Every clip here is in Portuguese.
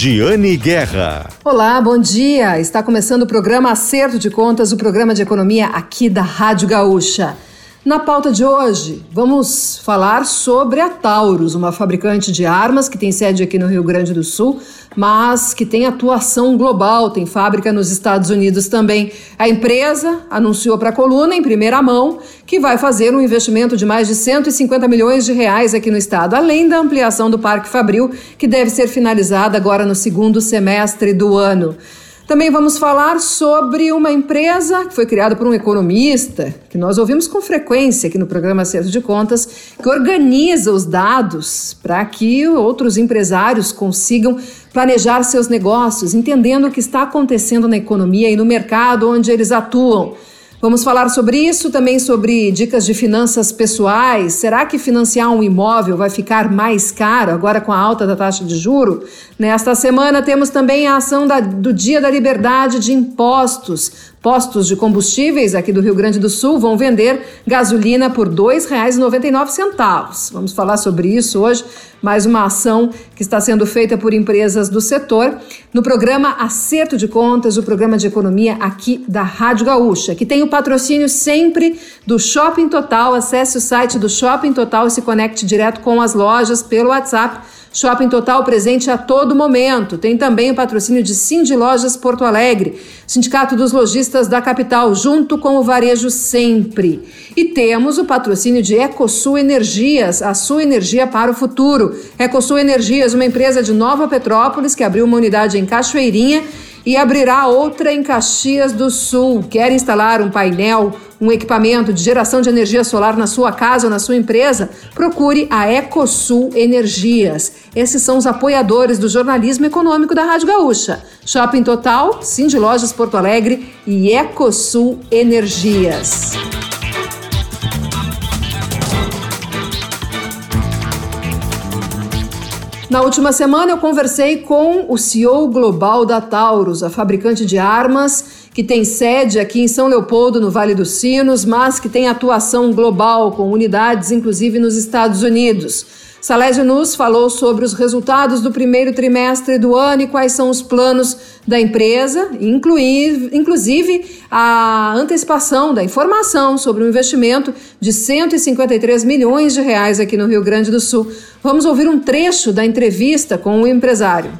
Giane Guerra. Olá, bom dia. Está começando o programa Acerto de Contas, o programa de economia aqui da Rádio Gaúcha. Na pauta de hoje, vamos falar sobre a Taurus, uma fabricante de armas que tem sede aqui no Rio Grande do Sul, mas que tem atuação global, tem fábrica nos Estados Unidos também. A empresa anunciou para a coluna, em primeira mão, que vai fazer um investimento de mais de 150 milhões de reais aqui no estado, além da ampliação do Parque Fabril, que deve ser finalizada agora no segundo semestre do ano. Também vamos falar sobre uma empresa que foi criada por um economista, que nós ouvimos com frequência aqui no programa Acerto de Contas, que organiza os dados para que outros empresários consigam planejar seus negócios, entendendo o que está acontecendo na economia e no mercado onde eles atuam. Vamos falar sobre isso, também sobre dicas de finanças pessoais. Será que financiar um imóvel vai ficar mais caro agora com a alta da taxa de juro? Nesta semana temos também a ação da, do Dia da Liberdade de Impostos. Postos de combustíveis aqui do Rio Grande do Sul vão vender gasolina por R$ 2,99. Vamos falar sobre isso hoje, mais uma ação que está sendo feita por empresas do setor no programa Acerto de Contas, o programa de economia aqui da Rádio Gaúcha, que tem o patrocínio sempre do Shopping Total. Acesse o site do Shopping Total e se conecte direto com as lojas pelo WhatsApp Shopping Total presente a todo momento. Tem também o patrocínio de Cindy Lojas Porto Alegre, Sindicato dos Lojistas da capital, junto com o Varejo Sempre. E temos o patrocínio de Ecosul Energias, a sua energia para o futuro. Ecosul Energias, uma empresa de Nova Petrópolis que abriu uma unidade em Cachoeirinha e abrirá outra em Caxias do Sul. Quer instalar um painel, um equipamento de geração de energia solar na sua casa ou na sua empresa? Procure a Ecosul Energias. Esses são os apoiadores do jornalismo econômico da Rádio Gaúcha. Shopping Total, Cindy Lojas Porto Alegre e Ecosul Energias. Na última semana, eu conversei com o CEO global da Taurus, a fabricante de armas que tem sede aqui em São Leopoldo, no Vale dos Sinos, mas que tem atuação global, com unidades inclusive nos Estados Unidos. Salésio Nus falou sobre os resultados do primeiro trimestre do ano e quais são os planos da empresa, inclusive a antecipação da informação sobre o investimento de 153 milhões de reais aqui no Rio Grande do Sul. Vamos ouvir um trecho da entrevista com o empresário.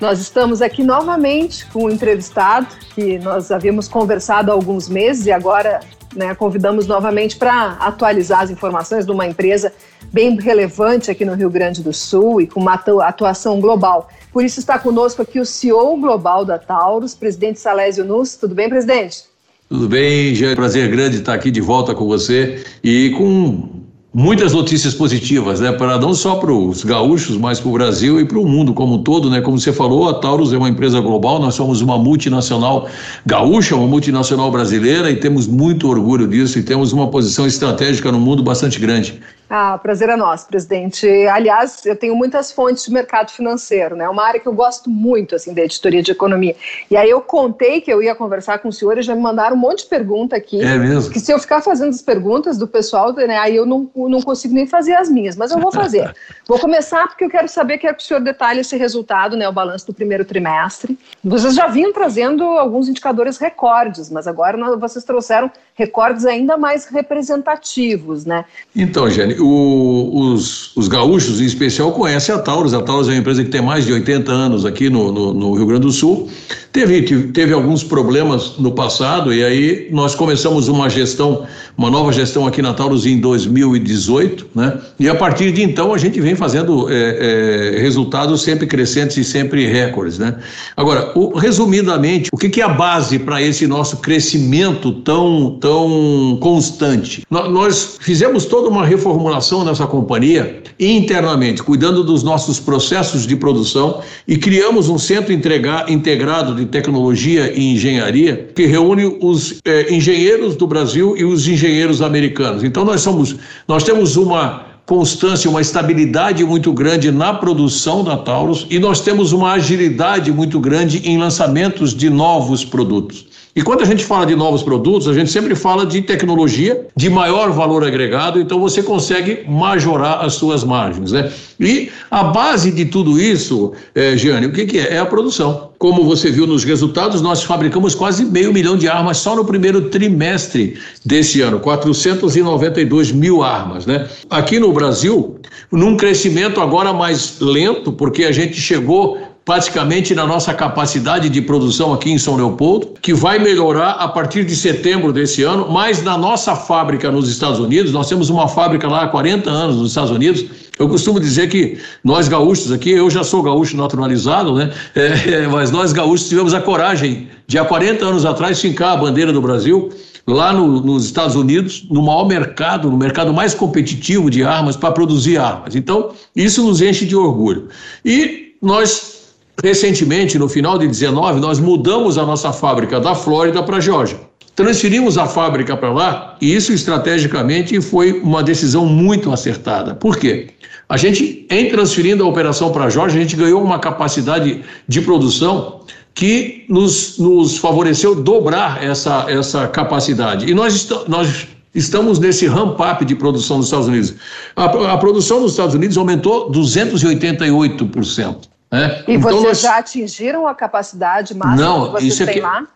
Nós estamos aqui novamente com o um entrevistado que nós havíamos conversado há alguns meses e agora né, convidamos novamente para atualizar as informações de uma empresa bem relevante aqui no Rio Grande do Sul e com uma atuação global. Por isso está conosco aqui o CEO global da Taurus, presidente Salésio Nuss. Tudo bem, presidente? Tudo bem, já prazer grande estar aqui de volta com você e com muitas notícias positivas, né? Para não só para os gaúchos, mas para o Brasil e para o mundo como um todo, né? Como você falou, a Taurus é uma empresa global, nós somos uma multinacional gaúcha, uma multinacional brasileira e temos muito orgulho disso e temos uma posição estratégica no mundo bastante grande. Ah, prazer é nosso, presidente. Aliás, eu tenho muitas fontes de mercado financeiro, né? Uma área que eu gosto muito, assim, da editoria de economia. E aí eu contei que eu ia conversar com o senhor e já me mandaram um monte de pergunta aqui. É mesmo? Que se eu ficar fazendo as perguntas do pessoal, né, aí eu não, não consigo nem fazer as minhas, mas eu vou fazer. vou começar porque eu quero saber, quero que o senhor detalhe esse resultado, né? O balanço do primeiro trimestre. Vocês já vinham trazendo alguns indicadores recordes, mas agora vocês trouxeram recordes ainda mais representativos, né? Então, Jenny, o, os, os, gaúchos, em especial, conhecem a Taurus. A Taurus é uma empresa que tem mais de 80 anos aqui no, no, no Rio Grande do Sul. Teve, teve alguns problemas no passado e aí nós começamos uma gestão, uma nova gestão aqui na Taurus em 2018, né? E a partir de então a gente vem fazendo é, é, resultados sempre crescentes e sempre recordes, né? Agora, o, resumidamente, o que, que é a base para esse nosso crescimento tão, tão constante? Nós fizemos toda uma reformulação nessa companhia internamente, cuidando dos nossos processos de produção e criamos um centro integrado de tecnologia e engenharia que reúne os eh, engenheiros do Brasil e os engenheiros americanos. Então nós somos, nós temos uma constância, uma estabilidade muito grande na produção da Taurus e nós temos uma agilidade muito grande em lançamentos de novos produtos. E quando a gente fala de novos produtos, a gente sempre fala de tecnologia de maior valor agregado, então você consegue majorar as suas margens, né? E a base de tudo isso, é, Gianni, o que, que é? É a produção. Como você viu nos resultados, nós fabricamos quase meio milhão de armas só no primeiro trimestre desse ano, 492 mil armas, né? Aqui no Brasil, num crescimento agora mais lento, porque a gente chegou praticamente na nossa capacidade de produção aqui em São Leopoldo, que vai melhorar a partir de setembro desse ano, mas na nossa fábrica nos Estados Unidos, nós temos uma fábrica lá há 40 anos nos Estados Unidos. Eu costumo dizer que nós gaúchos aqui, eu já sou gaúcho naturalizado, né? É, mas nós gaúchos tivemos a coragem de há 40 anos atrás fincar a bandeira do Brasil lá no, nos Estados Unidos, no maior mercado, no mercado mais competitivo de armas, para produzir armas. Então, isso nos enche de orgulho. E nós Recentemente, no final de 19, nós mudamos a nossa fábrica da Flórida para a Geórgia. Transferimos a fábrica para lá e isso estrategicamente foi uma decisão muito acertada. Por quê? A gente, em transferindo a operação para a Geórgia, a gente ganhou uma capacidade de produção que nos, nos favoreceu dobrar essa, essa capacidade. E nós, nós estamos nesse ramp-up de produção nos Estados Unidos. A, a produção nos Estados Unidos aumentou 288%. É. E então vocês nós... já atingiram a capacidade máxima Não, que vocês isso é têm que... lá?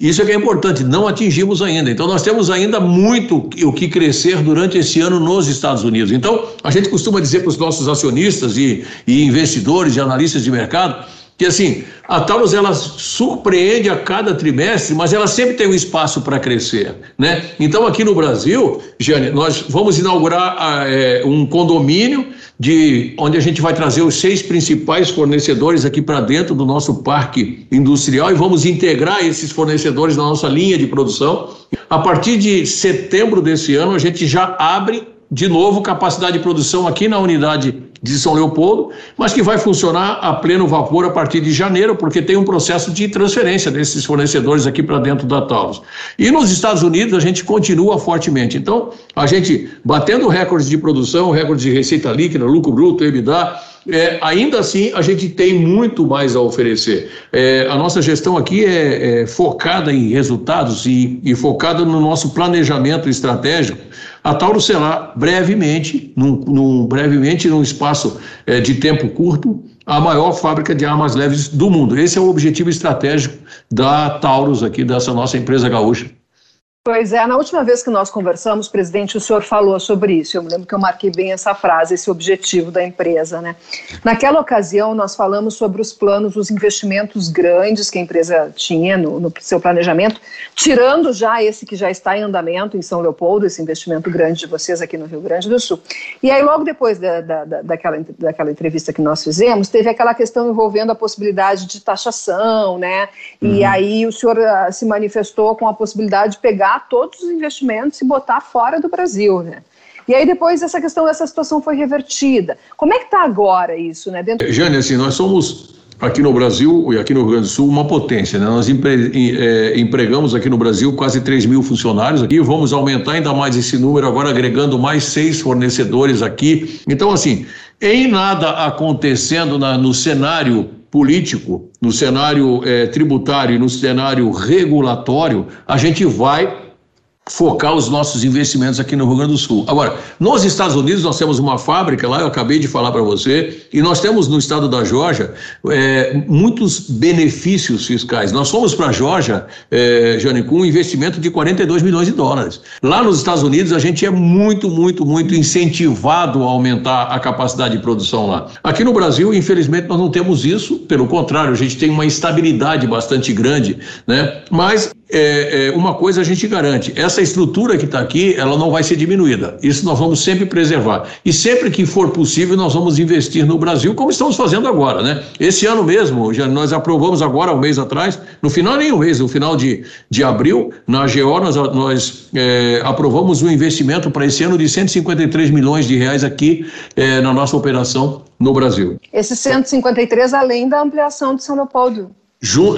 Isso é que é importante, não atingimos ainda. Então, nós temos ainda muito o que crescer durante esse ano nos Estados Unidos. Então, a gente costuma dizer para os nossos acionistas e, e investidores e analistas de mercado que assim, a Taurus ela surpreende a cada trimestre, mas ela sempre tem um espaço para crescer, né? Então aqui no Brasil, Jane, nós vamos inaugurar é, um condomínio de onde a gente vai trazer os seis principais fornecedores aqui para dentro do nosso parque industrial e vamos integrar esses fornecedores na nossa linha de produção. A partir de setembro desse ano, a gente já abre de novo capacidade de produção aqui na unidade de São Leopoldo, mas que vai funcionar a pleno vapor a partir de janeiro, porque tem um processo de transferência desses fornecedores aqui para dentro da Taurus. E nos Estados Unidos a gente continua fortemente. Então, a gente batendo recordes de produção, recordes de receita líquida, lucro bruto, EBITDA, é, ainda assim a gente tem muito mais a oferecer. É, a nossa gestão aqui é, é focada em resultados e, e, focada no nosso planejamento estratégico. A Tauro será brevemente, num, num brevemente num espaço é, de tempo curto, a maior fábrica de armas leves do mundo. Esse é o objetivo estratégico da Taurus aqui, dessa nossa empresa gaúcha. Pois é, na última vez que nós conversamos, presidente, o senhor falou sobre isso. Eu me lembro que eu marquei bem essa frase, esse objetivo da empresa, né? Naquela ocasião, nós falamos sobre os planos, os investimentos grandes que a empresa tinha no, no seu planejamento, tirando já esse que já está em andamento em São Leopoldo, esse investimento grande de vocês aqui no Rio Grande do Sul. E aí, logo depois da, da, da, daquela, daquela entrevista que nós fizemos, teve aquela questão envolvendo a possibilidade de taxação, né? E uhum. aí o senhor uh, se manifestou com a possibilidade de pegar pegar todos os investimentos e botar fora do Brasil, né? E aí depois essa questão dessa situação foi revertida. Como é que está agora isso, né? Dentro... Jane, assim, nós somos aqui no Brasil e aqui no Rio Grande do Sul uma potência, né? Nós empre, é, empregamos aqui no Brasil quase 3 mil funcionários aqui, vamos aumentar ainda mais esse número agora agregando mais seis fornecedores aqui. Então, assim, em nada acontecendo na, no cenário político, no cenário é, tributário e no cenário regulatório, a gente vai focar os nossos investimentos aqui no Rio Grande do Sul. Agora, nos Estados Unidos nós temos uma fábrica lá, eu acabei de falar para você, e nós temos no estado da Geórgia é, muitos benefícios fiscais. Nós fomos para a Geórgia, é, Jane, com um investimento de 42 milhões de dólares. Lá nos Estados Unidos a gente é muito, muito, muito incentivado a aumentar a capacidade de produção lá. Aqui no Brasil, infelizmente, nós não temos isso, pelo contrário, a gente tem uma estabilidade bastante grande, né? Mas é, é, uma coisa a gente garante: essa estrutura que está aqui, ela não vai ser diminuída. Isso nós vamos sempre preservar. E sempre que for possível, nós vamos investir no Brasil, como estamos fazendo agora, né? Esse ano mesmo, já nós aprovamos agora, um mês atrás, no final nem um mês, no final de, de abril, na AGO, nós, nós é, aprovamos um investimento para esse ano de 153 milhões de reais aqui é, na nossa operação no Brasil. Esses 153 além da ampliação de São Leopoldo.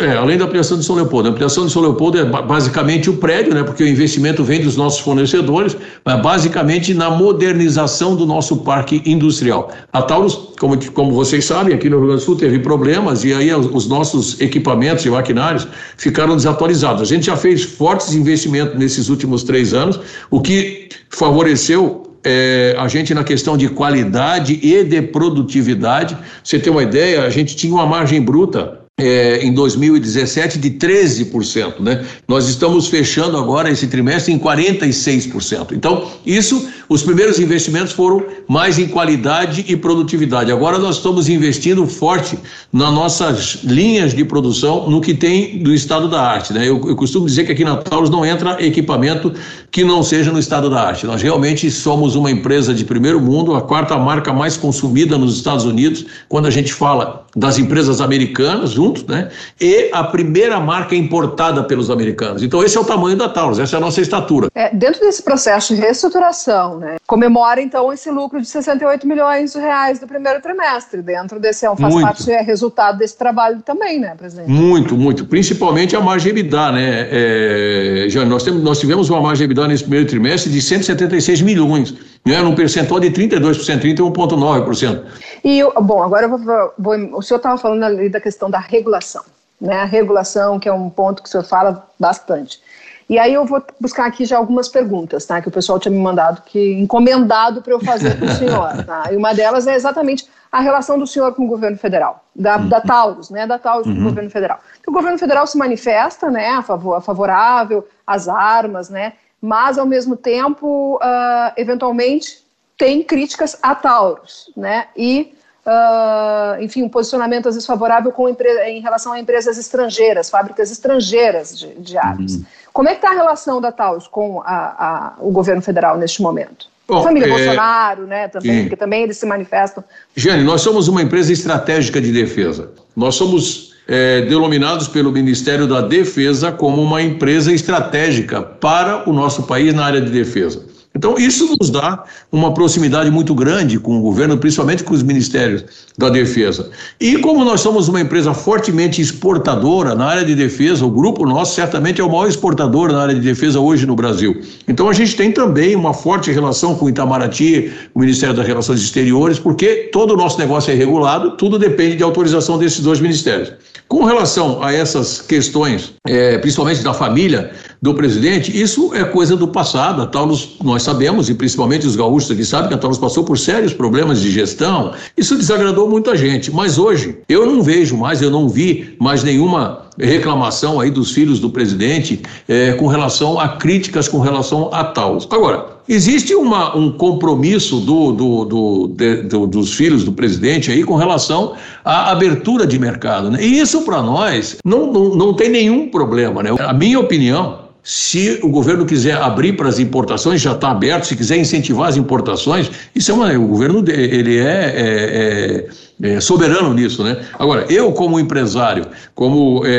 É, além da ampliação de São Leopoldo. A ampliação de São Leopoldo é basicamente o prédio, né, porque o investimento vem dos nossos fornecedores, mas basicamente na modernização do nosso parque industrial. A Taurus, como, como vocês sabem, aqui no Rio Grande do Sul teve problemas e aí os nossos equipamentos e maquinários ficaram desatualizados. A gente já fez fortes investimentos nesses últimos três anos, o que favoreceu é, a gente na questão de qualidade e de produtividade. Você tem uma ideia, a gente tinha uma margem bruta é, em 2017 de 13%, né? Nós estamos fechando agora esse trimestre em 46%. Então, isso, os primeiros investimentos foram mais em qualidade e produtividade. Agora nós estamos investindo forte nas nossas linhas de produção, no que tem do estado da arte, né? Eu, eu costumo dizer que aqui na Taurus não entra equipamento que não seja no estado da arte. Nós realmente somos uma empresa de primeiro mundo, a quarta marca mais consumida nos Estados Unidos, quando a gente fala das empresas americanas, juntos, né? E a primeira marca importada pelos americanos. Então, esse é o tamanho da Taurus, essa é a nossa estatura. É, dentro desse processo de reestruturação, né? Comemora, então, esse lucro de 68 milhões de reais do primeiro trimestre. Dentro desse, faz muito. parte, é resultado desse trabalho também, né, presidente? Muito, muito. Principalmente a margem EBITDA, né? É, já nós, temos, nós tivemos uma margem EBITDA nesse primeiro trimestre de 176 milhões, né? Num percentual de 32%, 31,9%. E, bom, agora eu vou, vou o senhor estava falando ali da questão da regulação, né? A regulação, que é um ponto que o senhor fala bastante. E aí eu vou buscar aqui já algumas perguntas, tá? Que o pessoal tinha me mandado, que encomendado para eu fazer para o senhor, tá? E uma delas é exatamente a relação do senhor com o governo federal, da, uhum. da Taurus, né? Da Taurus uhum. com o uhum. governo federal. O governo federal se manifesta, né? A, favor, a favorável às armas, né? Mas ao mesmo tempo, uh, eventualmente tem críticas a Taurus, né? E uh, enfim, um posicionamento às vezes favorável com em relação a empresas estrangeiras, fábricas estrangeiras de, de armas. Uhum. Como é que está a relação da Taurus com a, a, o governo federal neste momento? Bom, Família é... Bolsonaro, né, também, porque também eles se manifestam. Jane, nós somos uma empresa estratégica de defesa. Nós somos é, denominados pelo Ministério da Defesa como uma empresa estratégica para o nosso país na área de defesa. Então, isso nos dá uma proximidade muito grande com o governo, principalmente com os ministérios da defesa. E como nós somos uma empresa fortemente exportadora na área de defesa, o grupo nosso certamente é o maior exportador na área de defesa hoje no Brasil. Então, a gente tem também uma forte relação com o Itamaraty, o Ministério das Relações Exteriores, porque todo o nosso negócio é regulado, tudo depende de autorização desses dois ministérios. Com relação a essas questões, é, principalmente da família do presidente, isso é coisa do passado. A Taurus, nós sabemos, e principalmente os gaúchos aqui sabem que a Taurus passou por sérios problemas de gestão. Isso desagradou muita gente. Mas hoje, eu não vejo mais, eu não vi mais nenhuma reclamação aí dos filhos do presidente é, com relação a críticas com relação a Taurus. Agora, Existe uma, um compromisso do, do, do, de, do, dos filhos do presidente aí com relação à abertura de mercado. Né? E isso, para nós, não, não, não tem nenhum problema. Né? A minha opinião se o governo quiser abrir para as importações, já está aberto. Se quiser incentivar as importações, isso é uma, o governo ele é, é, é, é soberano nisso, né? Agora, eu como empresário, como é,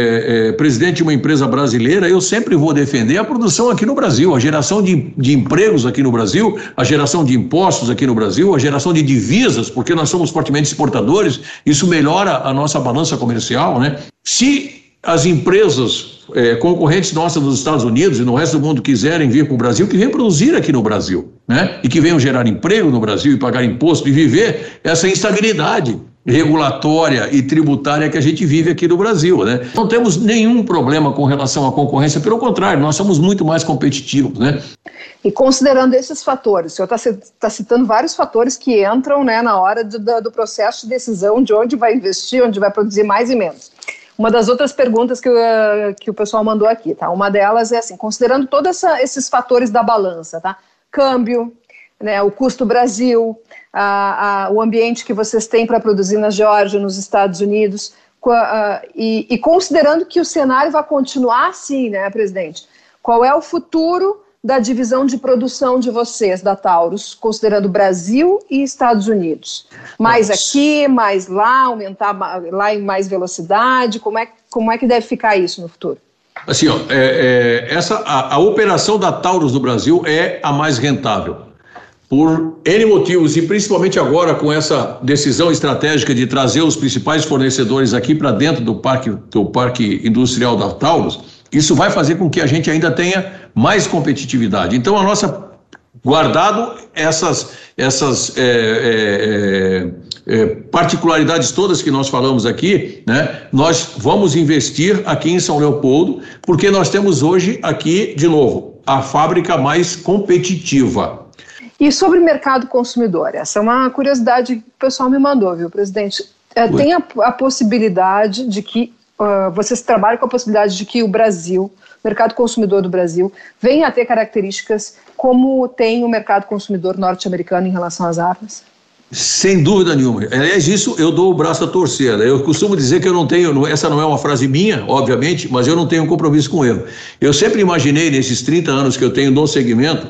é, presidente de uma empresa brasileira, eu sempre vou defender a produção aqui no Brasil, a geração de, de empregos aqui no Brasil, a geração de impostos aqui no Brasil, a geração de divisas, porque nós somos fortemente exportadores. Isso melhora a nossa balança comercial, né? Se as empresas é, concorrentes nossas nos Estados Unidos e no resto do mundo quiserem vir para o Brasil, que venham produzir aqui no Brasil, né? E que venham gerar emprego no Brasil e pagar imposto e viver essa instabilidade regulatória e tributária que a gente vive aqui no Brasil, né? Não temos nenhum problema com relação à concorrência, pelo contrário, nós somos muito mais competitivos, né? E considerando esses fatores, o senhor está tá citando vários fatores que entram né, na hora de, do processo de decisão de onde vai investir, onde vai produzir mais e menos. Uma das outras perguntas que, uh, que o pessoal mandou aqui, tá? Uma delas é assim, considerando todos esses fatores da balança, tá? Câmbio, né, o custo Brasil, a, a, o ambiente que vocês têm para produzir na Geórgia, nos Estados Unidos, e, e, considerando que o cenário vai continuar assim, né, presidente? Qual é o futuro da divisão de produção de vocês, da Taurus, considerando Brasil e Estados Unidos? Mais aqui, mais lá, aumentar lá em mais velocidade? Como é, como é que deve ficar isso no futuro? Assim, ó, é, é, essa, a, a operação da Taurus no Brasil é a mais rentável. por N motivos e principalmente agora com essa decisão estratégica de trazer os principais fornecedores aqui para dentro do parque, do parque industrial da Taurus, isso vai fazer com que a gente ainda tenha mais competitividade. Então, a nossa guardado essas, essas é, é, é, particularidades todas que nós falamos aqui, né, nós vamos investir aqui em São Leopoldo, porque nós temos hoje aqui, de novo, a fábrica mais competitiva. E sobre mercado consumidor, essa é uma curiosidade que o pessoal me mandou, viu, presidente? É, tem a, a, possibilidade de que uh, vocês trabalham com a possibilidade de que o Brasil, o mercado consumidor do Brasil, venha a ter características como tem o mercado consumidor norte-americano em relação às armas? Sem dúvida nenhuma. Aliás, isso eu dou o braço a torcer. Né? Eu costumo dizer que eu não tenho, essa não é uma frase minha, obviamente, mas eu não tenho um compromisso com ele. Eu sempre imaginei, nesses 30 anos que eu tenho no segmento,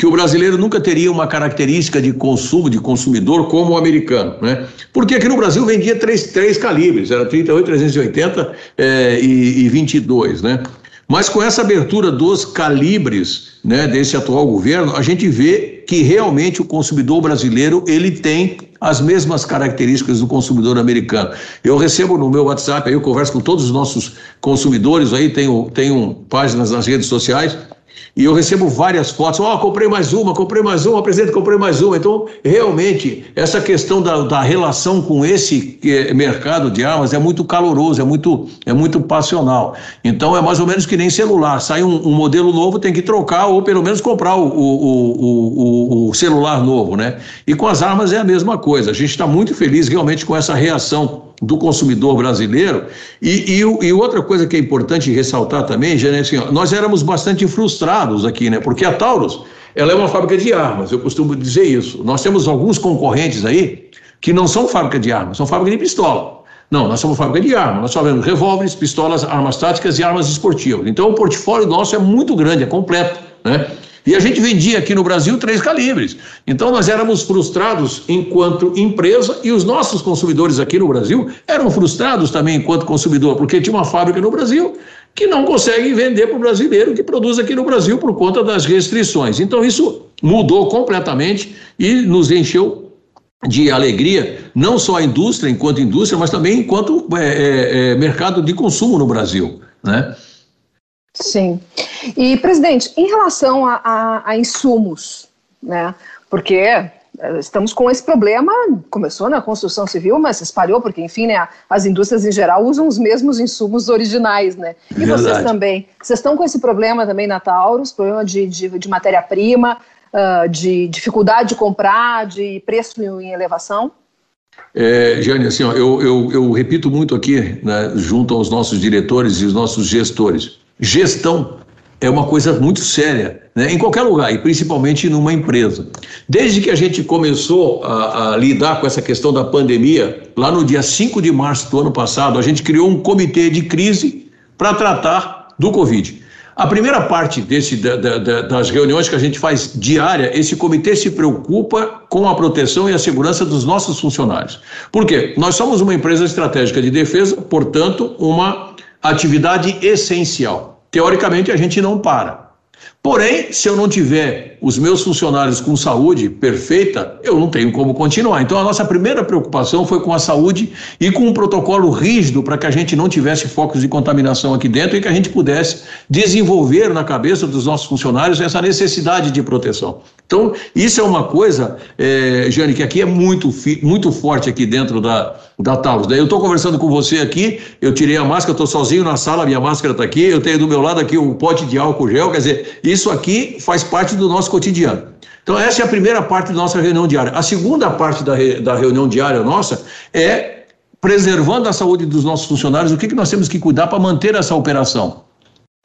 que o brasileiro nunca teria uma característica de consumo, de consumidor, como o americano. Né? Porque aqui no Brasil vendia três, três calibres, era 38, 380 é, e, e 22. Né? Mas com essa abertura dos calibres né, desse atual governo, a gente vê que realmente o consumidor brasileiro ele tem as mesmas características do consumidor americano. Eu recebo no meu WhatsApp, aí eu converso com todos os nossos consumidores, aí tenho, tenho páginas nas redes sociais, e eu recebo várias fotos, ó, oh, comprei mais uma, comprei mais uma, presidente, comprei mais uma. Então, realmente, essa questão da, da relação com esse é, mercado de armas é muito caloroso, é muito, é muito passional. Então, é mais ou menos que nem celular. Sai um, um modelo novo, tem que trocar ou pelo menos comprar o, o, o, o, celular novo, né? E com as armas é a mesma coisa. A gente está muito feliz realmente com essa reação do consumidor brasileiro. E, e, e, outra coisa que é importante ressaltar também, já assim, ó, nós éramos bastante frustrados aqui, né? Porque a Taurus, ela é uma fábrica de armas, eu costumo dizer isso. Nós temos alguns concorrentes aí que não são fábrica de armas, são fábrica de pistola. Não, nós somos fábrica de armas, nós fazemos revólveres, pistolas, armas táticas e armas esportivas. Então o portfólio nosso é muito grande, é completo, né? E a gente vendia aqui no Brasil três calibres. Então nós éramos frustrados enquanto empresa e os nossos consumidores aqui no Brasil eram frustrados também enquanto consumidor, porque tinha uma fábrica no Brasil que não consegue vender para o brasileiro que produz aqui no Brasil por conta das restrições. Então isso mudou completamente e nos encheu de alegria, não só a indústria enquanto indústria, mas também enquanto é, é, é, mercado de consumo no Brasil, né? Sim. E, presidente, em relação a, a, a insumos, né? Porque eh, estamos com esse problema, começou na construção civil, mas se espalhou, porque, enfim, né, as indústrias em geral usam os mesmos insumos originais, né? E Verdade. vocês também. Vocês estão com esse problema também na Taurus, problema de, de, de matéria-prima, uh, de dificuldade de comprar, de preço em elevação? É, Jane, assim, ó, eu, eu, eu repito muito aqui, né, junto aos nossos diretores e os nossos gestores Gestão é uma coisa muito séria, né? em qualquer lugar, e principalmente numa empresa. Desde que a gente começou a, a, lidar com essa questão da pandemia, lá no dia 5 de março do ano passado, a gente criou um comitê de crise para tratar do Covid. A primeira parte desse, da, da, das reuniões que a gente faz diária, esse comitê se preocupa com a proteção e a segurança dos nossos funcionários. Por quê? Nós somos uma empresa estratégica de defesa, portanto, uma atividade essencial. Teoricamente, a gente não para. Porém, se eu não tiver os meus funcionários com saúde perfeita, eu não tenho como continuar. Então, a nossa primeira preocupação foi com a saúde e com um protocolo rígido para que a gente não tivesse focos de contaminação aqui dentro e que a gente pudesse desenvolver na cabeça dos nossos funcionários essa necessidade de proteção. Então, isso é uma coisa, é, Jane, que aqui é muito, muito forte aqui dentro da, da Taurus. Daí eu estou conversando com você aqui, eu tirei a máscara, estou sozinho na sala, minha máscara está aqui, eu tenho do meu lado aqui um pote de álcool gel, quer dizer, isso aqui faz parte do nosso cotidiano. Então, essa é a primeira parte da nossa reunião diária. A segunda parte da, re, da reunião diária nossa é preservando a saúde dos nossos funcionários, o que, que nós temos que cuidar para manter essa operação.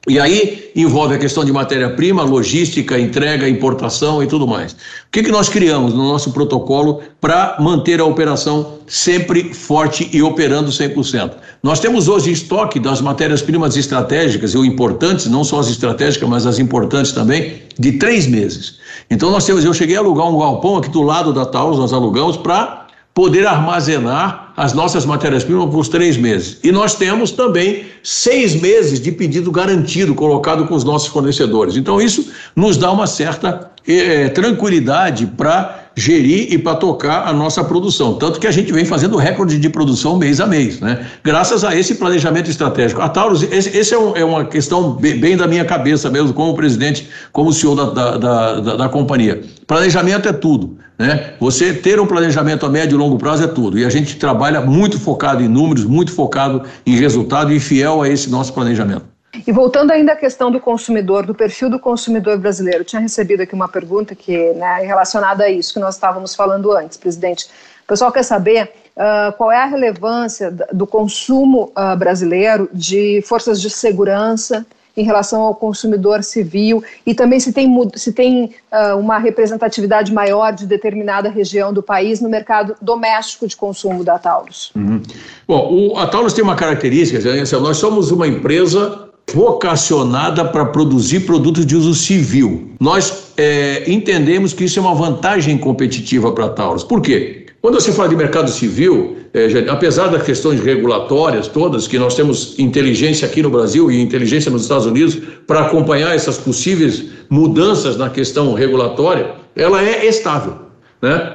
E aí envolve a questão de matéria-prima, logística, entrega, importação e tudo mais. O que, que nós criamos no nosso protocolo para manter a operação sempre forte e operando 100%? Nós temos hoje estoque das matérias-primas estratégicas e importantes, não só as estratégicas, mas as importantes também, de três meses. Então nós temos, eu cheguei a alugar um galpão aqui do lado da Taurus, nós alugamos para poder armazenar as nossas matérias-primas por três meses. E nós temos também seis meses de pedido garantido colocado com os nossos fornecedores. Então, isso nos dá uma certa é, tranquilidade para gerir e para tocar a nossa produção. Tanto que a gente vem fazendo recorde de produção mês a mês, né? Graças a esse planejamento estratégico. A Taurus, esse, esse é, um, é, uma questão bem, da minha cabeça mesmo, como presidente, como CEO da, da, da, da, da companhia. Planejamento é tudo. Né? Você ter um planejamento a médio e longo prazo é tudo. E a gente trabalha muito focado em números, muito focado em resultado e fiel a esse nosso planejamento. E voltando ainda à questão do consumidor, do perfil do consumidor brasileiro, eu tinha recebido aqui uma pergunta que né, relacionada a isso que nós estávamos falando antes, presidente. O pessoal quer saber uh, qual é a relevância do consumo uh, brasileiro de forças de segurança em relação ao consumidor civil e também se tem, se tem uh, uma representatividade maior de determinada região do país no mercado doméstico de consumo da Taurus. Uhum. Bom, o, a Taurus tem uma característica, nós somos uma empresa vocacionada para produzir produtos de uso civil. Nós é, entendemos que isso é uma vantagem competitiva para a Taurus. Por quê? Quando você fala de mercado civil, é, apesar das questões regulatórias todas, que nós temos inteligência aqui no Brasil e inteligência nos Estados Unidos para acompanhar essas possíveis mudanças na questão regulatória, ela é estável. Né?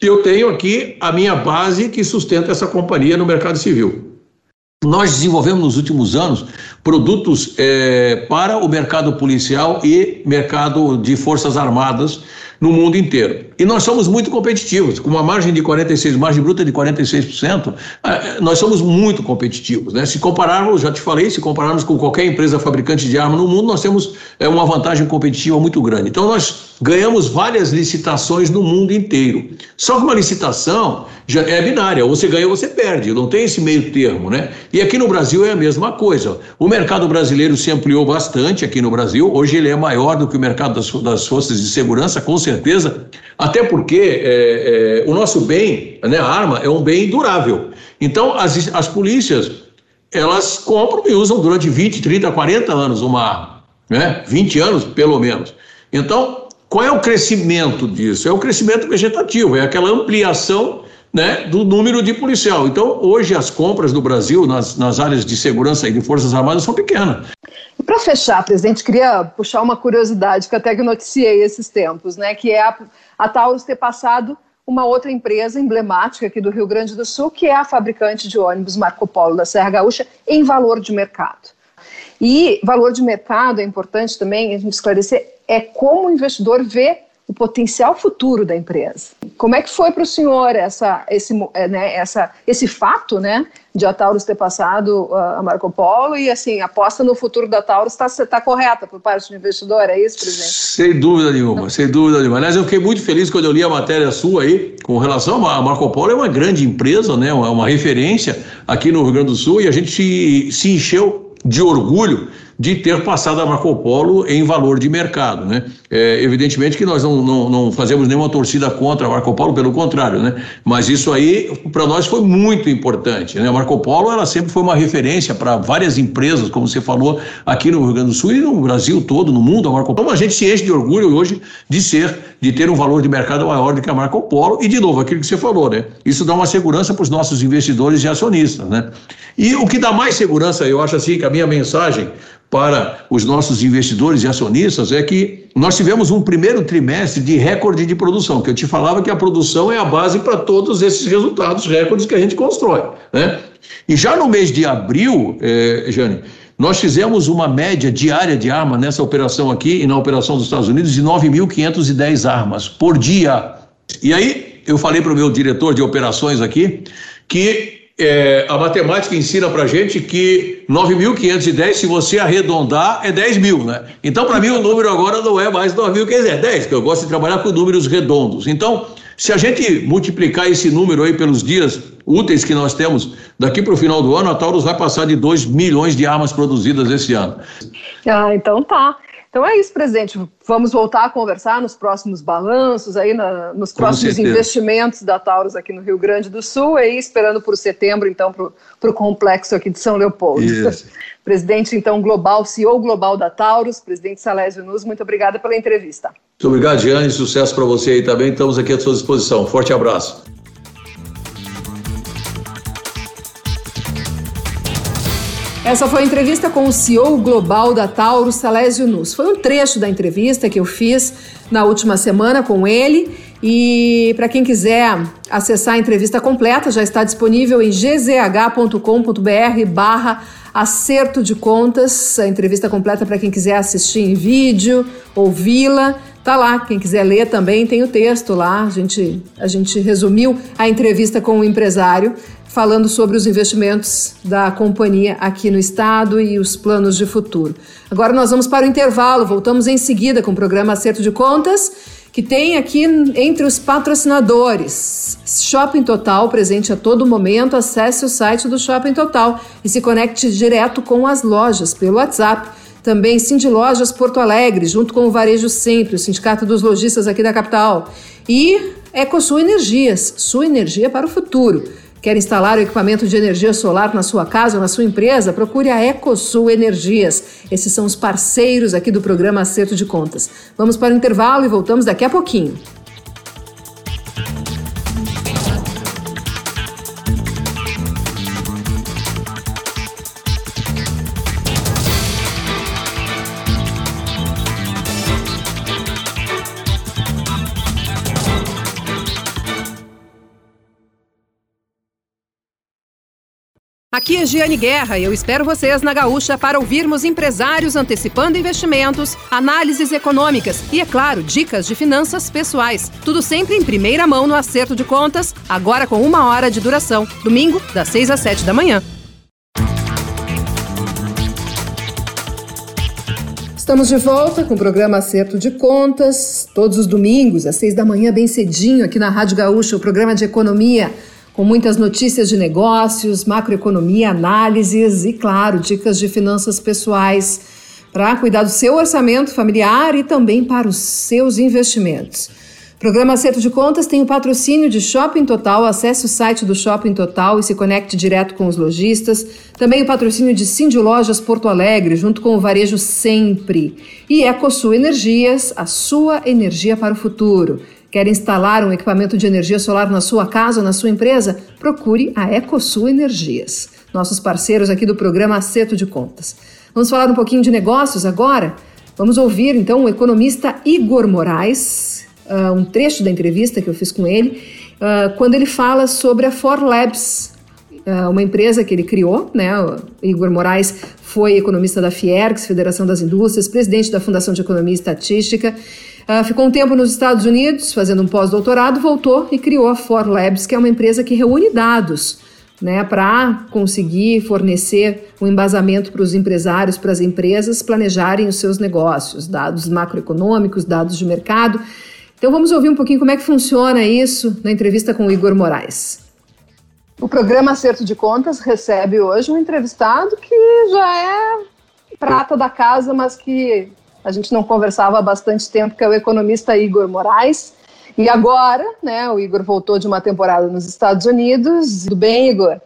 Eu tenho aqui a minha base que sustenta essa companhia no mercado civil. Nós desenvolvemos nos últimos anos produtos é, para o mercado policial e mercado de forças armadas no mundo inteiro. E nós somos muito competitivos, com uma margem de 46, margem bruta de 46%, é, nós somos muito competitivos. Né? Se compararmos, já te falei, se compararmos com qualquer empresa fabricante de arma no mundo, nós temos é, uma vantagem competitiva muito grande. Então nós ganhamos várias licitações no mundo inteiro. Só que uma licitação já é binária, ou você ganha ou você perde, não tem esse meio termo, né? E aqui no Brasil é a mesma coisa. O mercado brasileiro se ampliou bastante aqui no Brasil, hoje ele é maior do que o mercado das, das forças de segurança, com certeza, até porque é, é, o nosso bem, né, a arma, é um bem durável. Então, as, as polícias, elas compram e usam durante 20, 30, 40 anos uma arma, né? 20 anos, pelo menos. Então, qual é o crescimento disso? É o crescimento vegetativo, é aquela ampliação né, do número de policial. Então, hoje as compras do Brasil nas, nas áreas de segurança e de Forças Armadas são pequenas. E para fechar, presidente, queria puxar uma curiosidade que até que noticiei esses tempos, né, que é a, a Taurus ter passado uma outra empresa emblemática aqui do Rio Grande do Sul, que é a fabricante de ônibus Marco Polo da Serra Gaúcha, em valor de mercado. E valor de mercado é importante também a gente esclarecer, é como o investidor vê o potencial futuro da empresa. Como é que foi para o senhor essa, esse, é, né, essa, esse fato né, de a Taurus ter passado uh, a Marco Polo e assim, a aposta no futuro da Taurus está tá correta por parte do investidor, é isso, presidente? Sem dúvida nenhuma, sem dúvida nenhuma. Aliás, eu fiquei muito feliz quando eu li a matéria sua aí, com relação a Marco Polo, é uma grande empresa, né, uma, uma referência aqui no Rio Grande do Sul e a gente se, se encheu de orgulho de ter passado a Marco Polo em valor de mercado, né? É, evidentemente que nós não, não, não, fazemos nenhuma torcida contra Marco Polo, pelo contrário, né? Mas isso aí, para nós, foi muito importante, né? Marco Polo, ela sempre foi uma referência para várias empresas, como você falou, aqui no Rio Grande do Sul e no Brasil todo, no mundo, a Marco Polo. Então, a gente se enche de orgulho hoje de ser, de ter um valor de mercado maior do que a Marco Polo e, de novo, aquilo que você falou, né? Isso dá uma segurança para os nossos investidores e acionistas, né? E o que dá mais segurança, eu acho assim, que a minha mensagem para os nossos investidores e acionistas é que nós tivemos um primeiro trimestre de recorde de produção, que eu te falava que a produção é a base para todos esses resultados, recordes que a gente constrói. Né? E já no mês de abril, eh, Jane, nós fizemos uma média diária de arma nessa operação aqui e na operação dos Estados Unidos de 9.510 armas por dia. E aí eu falei para o meu diretor de operações aqui que é, a matemática ensina para gente que 9.510, se você arredondar, é 10 mil, né? Então, para mim, o número agora não é mais 9.510, é 10, porque eu gosto de trabalhar com números redondos. Então, se a gente multiplicar esse número aí pelos dias úteis que nós temos daqui para o final do ano, a Taurus vai passar de 2 milhões de armas produzidas esse ano. Ah, então tá. Então é isso, presidente. Vamos voltar a conversar nos próximos balanços, aí na, nos próximos investimentos da Taurus aqui no Rio Grande do Sul, aí esperando por setembro, então, para o complexo aqui de São Leopoldo. Isso. Presidente, então, global, CEO global da Taurus, presidente Salésio Nus, muito obrigada pela entrevista. Muito obrigado, Giane, sucesso para você aí também. Estamos aqui à sua disposição. Forte abraço. Essa foi a entrevista com o CEO global da Taurus, Salésio Nus. Foi um trecho da entrevista que eu fiz na última semana com ele. E para quem quiser acessar a entrevista completa, já está disponível em gzh.com.br barra acerto de contas. A entrevista completa para quem quiser assistir em vídeo, ouvi-la. Tá lá, quem quiser ler também tem o texto lá. A gente, a gente resumiu a entrevista com o empresário falando sobre os investimentos da companhia aqui no estado e os planos de futuro. Agora nós vamos para o intervalo, voltamos em seguida com o programa Acerto de Contas, que tem aqui entre os patrocinadores Shopping Total, presente a todo momento. Acesse o site do Shopping Total e se conecte direto com as lojas pelo WhatsApp. Também Cindy Lojas Porto Alegre, junto com o Varejo Sempre, o Sindicato dos Lojistas aqui da capital. E EcoSul Energias, sua energia para o futuro. Quer instalar o equipamento de energia solar na sua casa ou na sua empresa? Procure a EcoSul Energias. Esses são os parceiros aqui do programa Acerto de Contas. Vamos para o intervalo e voltamos daqui a pouquinho. Aqui é Giane Guerra e eu espero vocês na Gaúcha para ouvirmos empresários antecipando investimentos, análises econômicas e, é claro, dicas de finanças pessoais. Tudo sempre em primeira mão no acerto de contas, agora com uma hora de duração. Domingo, das 6 às 7 da manhã. Estamos de volta com o programa Acerto de Contas, todos os domingos, às seis da manhã, bem cedinho, aqui na Rádio Gaúcha, o programa de economia com muitas notícias de negócios, macroeconomia, análises e, claro, dicas de finanças pessoais para cuidar do seu orçamento familiar e também para os seus investimentos. Programa Acerto de Contas tem o patrocínio de Shopping Total. Acesse o site do Shopping Total e se conecte direto com os lojistas. Também o patrocínio de Cindy Lojas Porto Alegre, junto com o Varejo Sempre. E EcoSul Energias, a sua energia para o futuro. Quer instalar um equipamento de energia solar na sua casa ou na sua empresa? Procure a EcoSul Energias, nossos parceiros aqui do programa Acerto de Contas. Vamos falar um pouquinho de negócios agora? Vamos ouvir então o economista Igor Moraes, uh, um trecho da entrevista que eu fiz com ele, uh, quando ele fala sobre a For Labs, uh, uma empresa que ele criou, né? O Igor Moraes foi economista da Fiergs, Federação das Indústrias, presidente da Fundação de Economia e Estatística. Uh, ficou um tempo nos Estados Unidos fazendo um pós-doutorado, voltou e criou a For Labs, que é uma empresa que reúne dados né, para conseguir fornecer um embasamento para os empresários, para as empresas planejarem os seus negócios, dados macroeconômicos, dados de mercado. Então vamos ouvir um pouquinho como é que funciona isso na entrevista com o Igor Moraes. O programa Acerto de Contas recebe hoje um entrevistado que já é prata da casa, mas que a gente não conversava há bastante tempo, que é o economista Igor Moraes. E agora, né, o Igor voltou de uma temporada nos Estados Unidos. Tudo bem, Igor?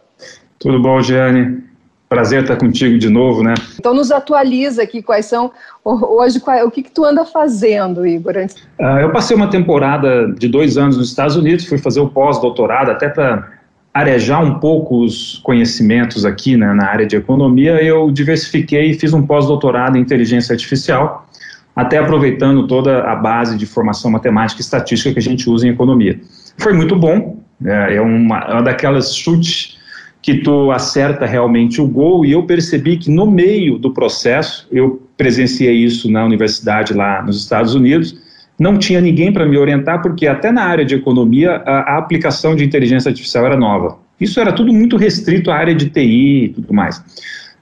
Tudo bom, Giane. Prazer estar contigo de novo, né? Então nos atualiza aqui quais são hoje o que, que tu anda fazendo, Igor? Uh, eu passei uma temporada de dois anos nos Estados Unidos, fui fazer o pós-doutorado até para arejar um pouco os conhecimentos aqui né, na área de economia. Eu diversifiquei e fiz um pós-doutorado em inteligência artificial até aproveitando toda a base de formação matemática e estatística que a gente usa em economia. Foi muito bom, é, é uma, é uma daquelas chutes que tu acerta realmente o gol, e eu percebi que no meio do processo, eu presenciei isso na universidade lá nos Estados Unidos, não tinha ninguém para me orientar, porque até na área de economia a, a, aplicação de inteligência artificial era nova. Isso era tudo muito restrito à área de TI e tudo mais.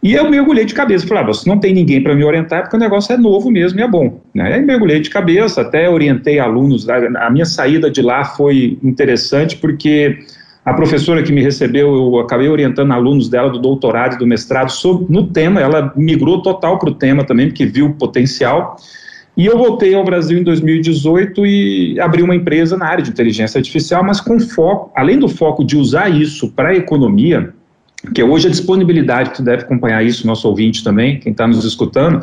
E eu mergulhei de cabeça, falei, ah, não tem ninguém para me orientar, porque o negócio é novo mesmo e é bom. Né? Aí mergulhei de cabeça, até orientei alunos, a minha saída de lá foi interessante, porque a professora que me recebeu, eu acabei orientando alunos dela do doutorado e do mestrado sobre, no tema, ela migrou total para o tema também, porque viu o potencial, e eu voltei ao Brasil em 2018 e abri uma empresa na área de inteligência artificial, mas com foco, além do foco de usar isso para a economia, que hoje a disponibilidade, tu deve acompanhar isso, nosso ouvinte também, quem está nos escutando,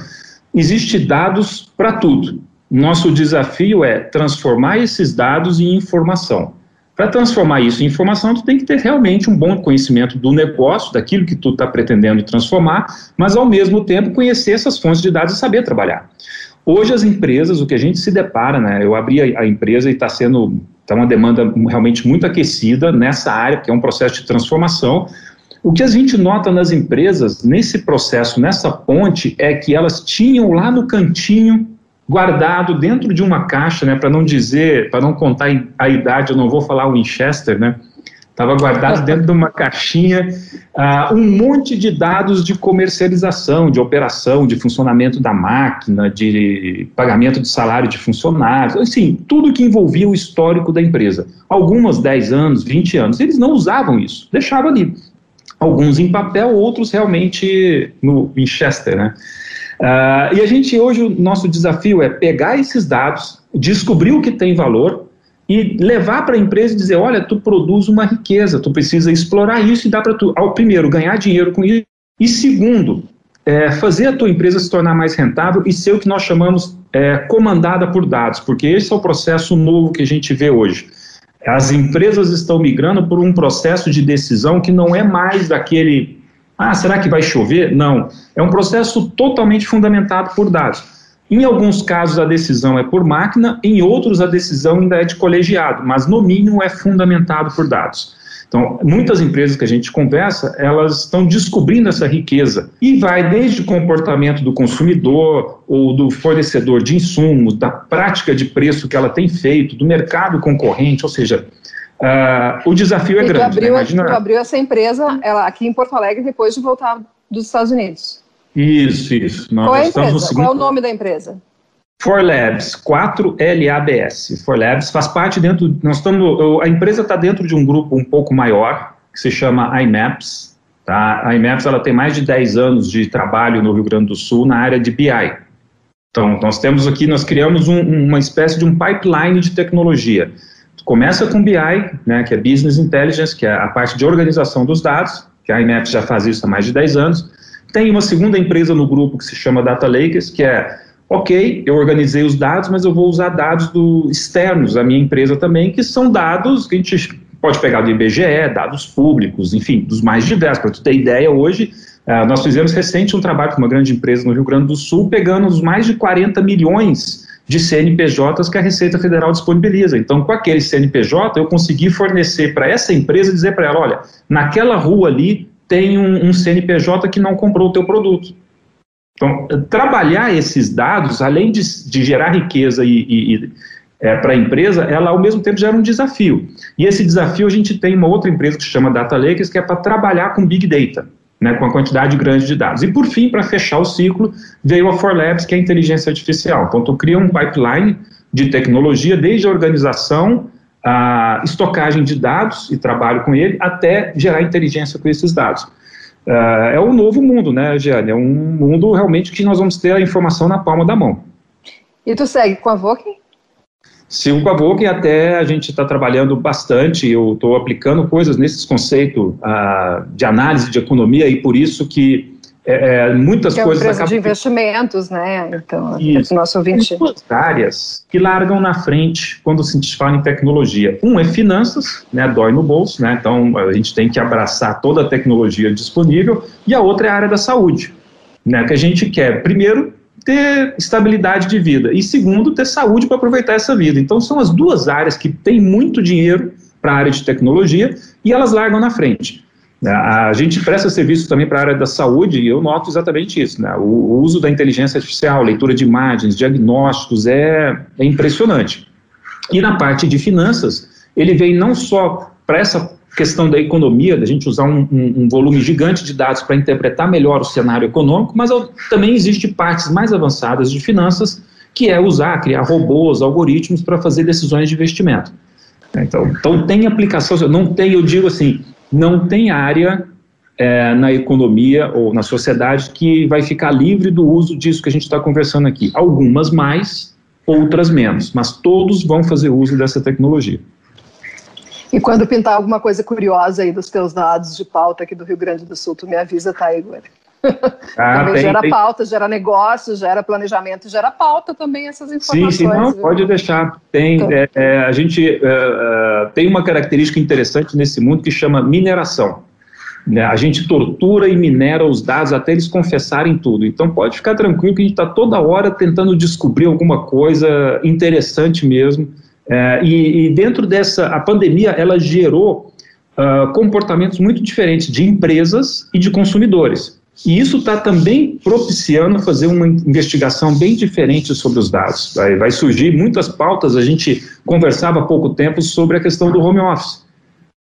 existe dados para tudo. Nosso desafio é transformar esses dados em informação. Para transformar isso em informação, tu tem que ter realmente um bom conhecimento do negócio, daquilo que tu está pretendendo transformar, mas ao mesmo tempo conhecer essas fontes de dados e saber trabalhar. Hoje as empresas, o que a gente se depara, né? Eu abri a, a empresa e está sendo tá uma demanda realmente muito aquecida nessa área, que é um processo de transformação. O que a gente nota nas empresas, nesse processo, nessa ponte, é que elas tinham lá no cantinho, guardado dentro de uma caixa, né, para não dizer, para não contar a idade, eu não vou falar Winchester, né, Estava guardado dentro de uma caixinha uh, um monte de dados de comercialização, de operação, de funcionamento da máquina, de pagamento de salário de funcionários, assim, tudo que envolvia o histórico da empresa. Algumas 10 anos, 20 anos, eles não usavam isso, deixavam ali. Alguns em papel, outros realmente no Winchester, né? Uh, e a gente hoje, o nosso desafio é pegar esses dados, descobrir o que tem valor, e levar para a empresa e dizer, olha, tu produz uma riqueza, tu precisa explorar isso e dá para tu, ao primeiro, ganhar dinheiro com isso, e segundo, é, fazer a tua empresa se tornar mais rentável e ser o que nós chamamos é, comandada por dados, porque esse é o processo novo que a gente vê hoje. As empresas estão migrando por um processo de decisão que não é mais daquele, ah, será que vai chover? Não, é um processo totalmente fundamentado por dados. Em alguns casos a decisão é por máquina, em outros a decisão ainda é de colegiado, mas no mínimo é fundamentado por dados. Então, muitas empresas que a gente conversa, elas estão descobrindo essa riqueza e vai desde o comportamento do consumidor ou do fornecedor de insumos, da prática de preço que ela tem feito, do mercado concorrente, ou seja, uh, o desafio é e grande. Tu né? abriu, né? Imagina... tu abriu essa empresa ela, aqui em Porto Alegre depois de voltar dos Estados Unidos. Isso, isso. Nós Qual é a empresa? Segundo... Qual é o nome da empresa? For Labs, 4LABS. For Labs faz parte dentro. Nós estamos. A empresa está dentro de um grupo um pouco maior, que se chama IMAPS. Tá? A IMAPS ela tem mais de 10 anos de trabalho no Rio Grande do Sul na área de BI. Então, nós temos aqui, nós criamos um, uma espécie de um pipeline de tecnologia. Começa com BI, né, que é Business Intelligence, que é a parte de organização dos dados, que a IMAPS já faz isso há mais de 10 anos. Tem uma segunda empresa no grupo que se chama Data Lakers, que é, ok, eu organizei os dados, mas eu vou usar dados do, externos da minha empresa também, que são dados que a gente pode pegar do IBGE, dados públicos, enfim, dos mais diversos. Para tu ter ideia, hoje, uh, nós fizemos recente um trabalho com uma grande empresa no Rio Grande do Sul, pegando os mais de 40 milhões de CNPJs que a Receita Federal disponibiliza. Então, com aquele CNPJ, eu consegui fornecer para essa empresa, dizer para ela, olha, naquela rua ali tem um, um CNPJ que não comprou o teu produto. Então, trabalhar esses dados, além de, de gerar riqueza e, e, é, para a empresa, ela ao mesmo tempo gera um desafio. E esse desafio a gente tem uma outra empresa que se chama Data Lakers, que é para trabalhar com Big Data, né, com a quantidade grande de dados. E por fim, para fechar o ciclo, veio a For Labs, que é a inteligência artificial. Então, tu cria um pipeline de tecnologia, desde a organização a estocagem de dados e trabalho com ele até gerar inteligência com esses dados. Uh, é um novo mundo, né, Giane? É um mundo realmente que nós vamos ter a informação na palma da mão. E tu segue com a Voken? Sigo com a Voken até a gente está trabalhando bastante, eu estou aplicando coisas nesses conceitos uh, de análise de economia e por isso que é, é, muitas que é coisas. Acabam... de investimentos, né? Então, Isso. nosso ouvinte. Tem duas áreas que largam na frente quando se fala em tecnologia. Um é finanças, né? Dói no bolso, né? Então a gente tem que abraçar toda a tecnologia disponível. E a outra é a área da saúde, né? Que a gente quer, primeiro, ter estabilidade de vida e segundo, ter saúde para aproveitar essa vida. Então são as duas áreas que têm muito dinheiro para a área de tecnologia e elas largam na frente. Né? A gente presta serviço também para a área da saúde e eu noto exatamente isso. Né? O, uso da inteligência artificial, leitura de imagens, diagnósticos é, é impressionante. E na parte de finanças, ele vem não só para essa questão da economia, da gente usar um, um, um volume gigante de dados para interpretar melhor o cenário econômico, mas também existe partes mais avançadas de finanças, que é usar, criar robôs, algoritmos para fazer decisões de investimento. Então, então tem aplicação, não tem, eu digo assim, não tem área é, na economia ou na sociedade que vai ficar livre do uso disso que a gente está conversando aqui. Algumas mais, outras menos, mas todos vão fazer uso dessa tecnologia. E quando pintar alguma coisa curiosa aí dos teus dados de pauta aqui do Rio Grande do Sul, tu me avisa, tá, Igor? Ah, também tem, gera tem. pauta, gera negócio, gera planejamento, gera pauta também essas informações. Sim, sim, não, viu? pode deixar. Tem, então. é, é, a gente é, é, tem uma característica interessante nesse mundo que chama mineração. Né? A gente tortura e minera os dados até eles confessarem tudo. Então pode ficar tranquilo que a gente está toda hora tentando descobrir alguma coisa interessante mesmo. É, e, e, dentro dessa, a pandemia, ela gerou uh, comportamentos muito diferentes de empresas e de consumidores. E isso está também propiciando fazer uma investigação bem diferente sobre os dados. Vai, vai surgir muitas pautas, a gente conversava há pouco tempo sobre a questão do home office.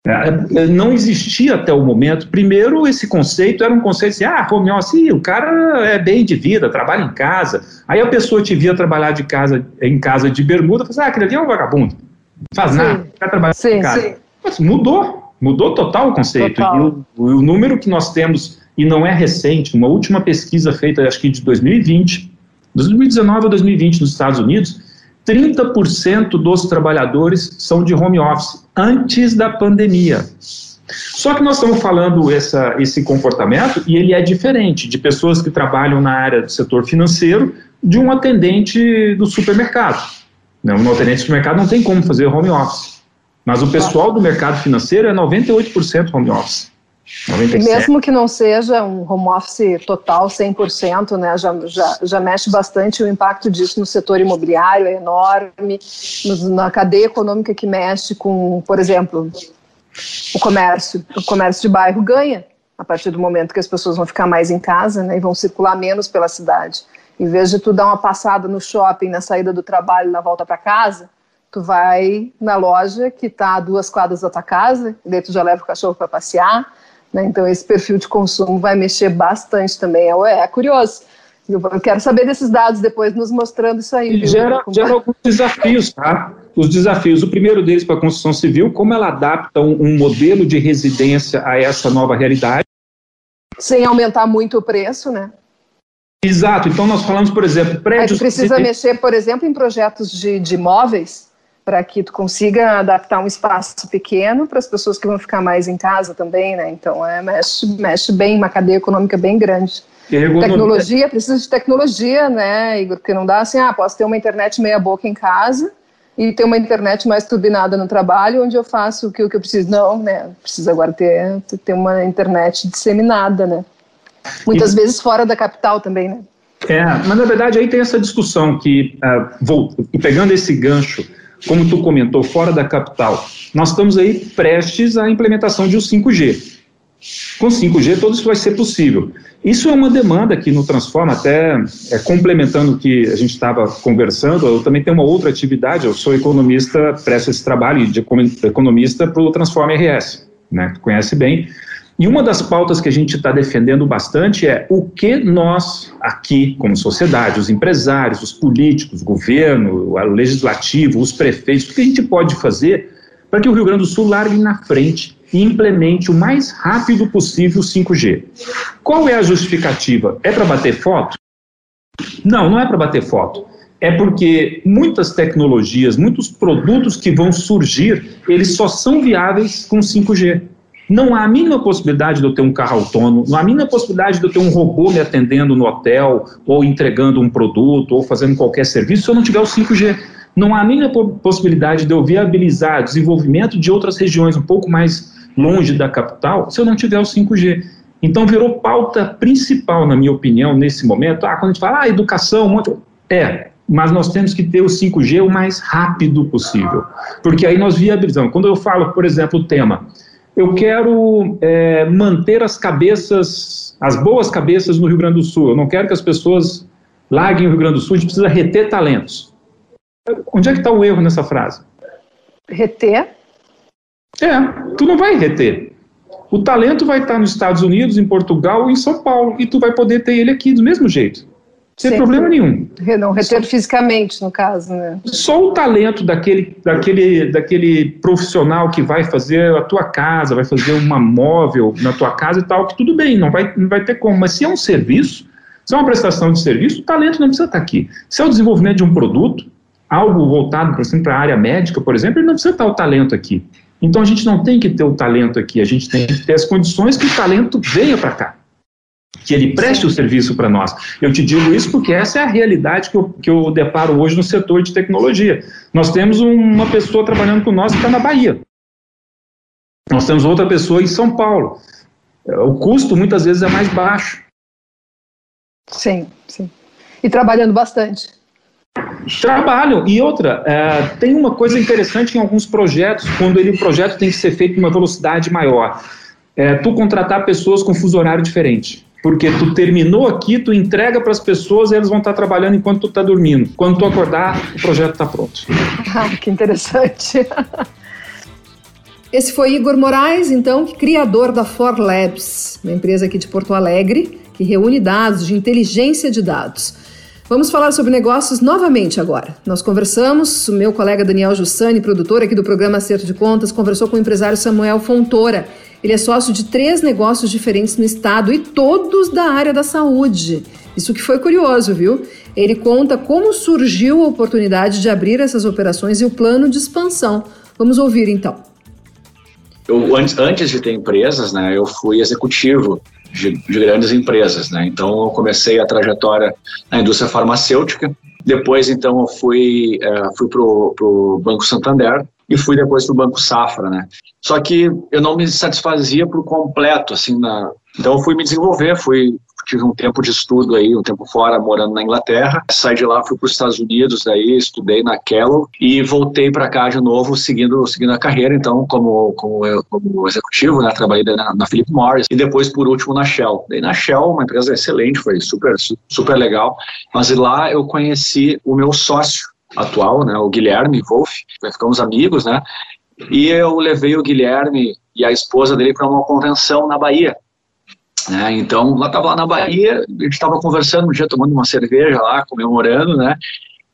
É, é, não existia até o momento. Primeiro, esse conceito era um conceito assim: ah, home office, o cara é bem de vida, trabalha em casa. Aí a pessoa te via trabalhar de casa, em casa de bermuda, e assim, ah, aquele ali é um vagabundo. Faz sim. nada, trabalhar sim, em casa. Mas mudou, mudou total o conceito. Total. E o, o, número que nós temos, e não é recente, uma última pesquisa feita, acho que de 2020, 2019 ou 2020 nos Estados Unidos, 30% dos trabalhadores são de home office antes da pandemia. Só que nós estamos falando essa, esse comportamento e ele é diferente de pessoas que trabalham na área do setor financeiro de um atendente do supermercado. Não, um atendente do supermercado não tem como fazer home office. Mas o pessoal do mercado financeiro é 98% home office. 97. Mesmo que não seja um home office total, 100%, né, já, já, já mexe bastante o impacto disso no setor imobiliário, é enorme, na cadeia econômica que mexe com, por exemplo, o comércio. O comércio de bairro ganha a partir do momento que as pessoas vão ficar mais em casa né, e vão circular menos pela cidade. Em vez de tu dar uma passada no shopping na saída do trabalho na volta para casa, tu vai na loja que está a duas quadras da tua casa, e daí tu já leva o cachorro para passear, né? Então, esse perfil de consumo vai mexer bastante também. É, é curioso. Eu quero saber desses dados depois, nos mostrando isso aí. E gera, gera alguns desafios, tá? Os desafios. O primeiro deles para a construção civil, como ela adapta um, um, modelo de residência a essa nova realidade. Sem aumentar muito o preço, né? Exato. Então, nós falamos, por exemplo, prédios. É precisa mexer, por exemplo, em projetos de, de imóveis para que tu consiga adaptar um espaço pequeno para as pessoas que vão ficar mais em casa também, né? Então, é, mexe, mexe bem, uma cadeia econômica bem grande. Tecnologia, precisa de tecnologia, né, Igor? Porque não dá assim, ah, posso ter uma internet meia boca em casa e ter uma internet mais turbinada no trabalho, onde eu faço o que, o que eu preciso. Não, né? Precisa agora ter, ter uma internet disseminada, né? Muitas e, vezes fora da capital também, né? É, mas na verdade aí tem essa discussão que, uh, vou, pegando esse gancho, como tu comentou, fora da capital, nós estamos aí prestes à implementação de um 5G. Com 5G, tudo isso vai ser possível. Isso é uma demanda que no Transforma, até é, complementando o que a gente estava conversando, eu também tenho uma outra atividade, eu sou economista, presto esse trabalho de economista para o Transforma RS, né, conhece bem, e uma das pautas que a gente está defendendo bastante é o que nós, aqui, como sociedade, os empresários, os políticos, o governo, o legislativo, os prefeitos, o que a gente pode fazer para que o Rio Grande do Sul largue na frente e implemente o mais rápido possível o 5G. Qual é a justificativa? É para bater foto? Não, não é para bater foto. É porque muitas tecnologias, muitos produtos que vão surgir, eles só são viáveis com 5G. Não há a mínima possibilidade de eu ter um carro autônomo, não há a mínima possibilidade de eu ter um robô me atendendo no hotel, ou entregando um produto, ou fazendo qualquer serviço, se eu não tiver o 5G. Não há a mínima possibilidade de eu viabilizar desenvolvimento de outras regiões um pouco mais longe da capital, se eu não tiver o 5G. Então virou pauta principal, na minha opinião, nesse momento. Ah, quando a gente fala, ah, educação, um monte... é, mas nós temos que ter o 5G o mais rápido possível, porque aí nós viabilizamos. Quando eu falo, por exemplo, o tema eu quero é, manter as cabeças, as boas cabeças no Rio Grande do Sul. Eu não quero que as pessoas larguem o Rio Grande do Sul. A gente precisa reter talentos. Onde é que está o erro nessa frase? Reter? É, tu não vai reter. O talento vai estar nos Estados Unidos, em Portugal em São Paulo, e tu vai poder ter ele aqui do mesmo jeito sem problema nenhum. Não reter Só, fisicamente, no caso, né? Só o talento daquele, daquele, daquele profissional que vai fazer a tua casa, vai fazer uma móvel na tua casa e tal, que tudo bem, não vai, não vai ter como. Mas se é um serviço, se é uma prestação de serviço, o talento não precisa estar aqui. Se é o desenvolvimento de um produto, algo voltado, por exemplo, para a área médica, por exemplo, ele não precisa estar o talento aqui. Então a gente não tem que ter o talento aqui, a gente tem que ter as condições que o talento venha para cá. Que ele preste o serviço para nós. Eu te digo isso porque essa é a realidade que eu, que eu deparo hoje no setor de tecnologia. Nós temos uma pessoa trabalhando com nós que está na Bahia. Nós temos outra pessoa em São Paulo. O custo muitas vezes é mais baixo. Sim, sim. E trabalhando bastante. Trabalham. E outra, é, tem uma coisa interessante em alguns projetos, quando ele, o projeto tem que ser feito em uma velocidade maior. É, tu contratar pessoas com fuso horário diferente. Porque tu terminou aqui, tu entrega para as pessoas e elas vão estar trabalhando enquanto tu está dormindo. Quando tu acordar, o projeto está pronto. Ah, que interessante. Esse foi Igor Moraes, então, criador da For Labs, uma empresa aqui de Porto Alegre que reúne dados de inteligência de dados. Vamos falar sobre negócios novamente agora. Nós conversamos, o meu colega Daniel Jussani, produtor aqui do programa Acerto de Contas, conversou com o empresário Samuel Fontoura. Ele é sócio de três negócios diferentes no estado e todos da área da saúde. Isso que foi curioso, viu? Ele conta como surgiu a oportunidade de abrir essas operações e o plano de expansão. Vamos ouvir então. Eu, antes, antes de ter empresas, né, eu fui executivo de, de grandes empresas, né? Então eu comecei a trajetória na indústria farmacêutica. Depois, então, eu fui, é, fui para o Banco Santander e fui depois para o Banco Safra, né? Só que eu não me satisfazia por completo, assim, na... então eu fui me desenvolver, fui tive um tempo de estudo aí, um tempo fora, morando na Inglaterra. Saí de lá, fui para os Estados Unidos, daí estudei na Kellogg e voltei para cá de novo, seguindo, seguindo a carreira, então, como, como, como executivo, né, trabalhei na, na Philip Morris e depois, por último, na Shell. Daí na Shell, uma empresa excelente, foi super, super legal, mas lá eu conheci o meu sócio atual, né, o Guilherme Wolff, ficamos amigos, né, e eu levei o Guilherme e a esposa dele para uma convenção na Bahia. Né? Então, lá estava lá na Bahia, a gente estava conversando um dia, tomando uma cerveja lá, comemorando, né?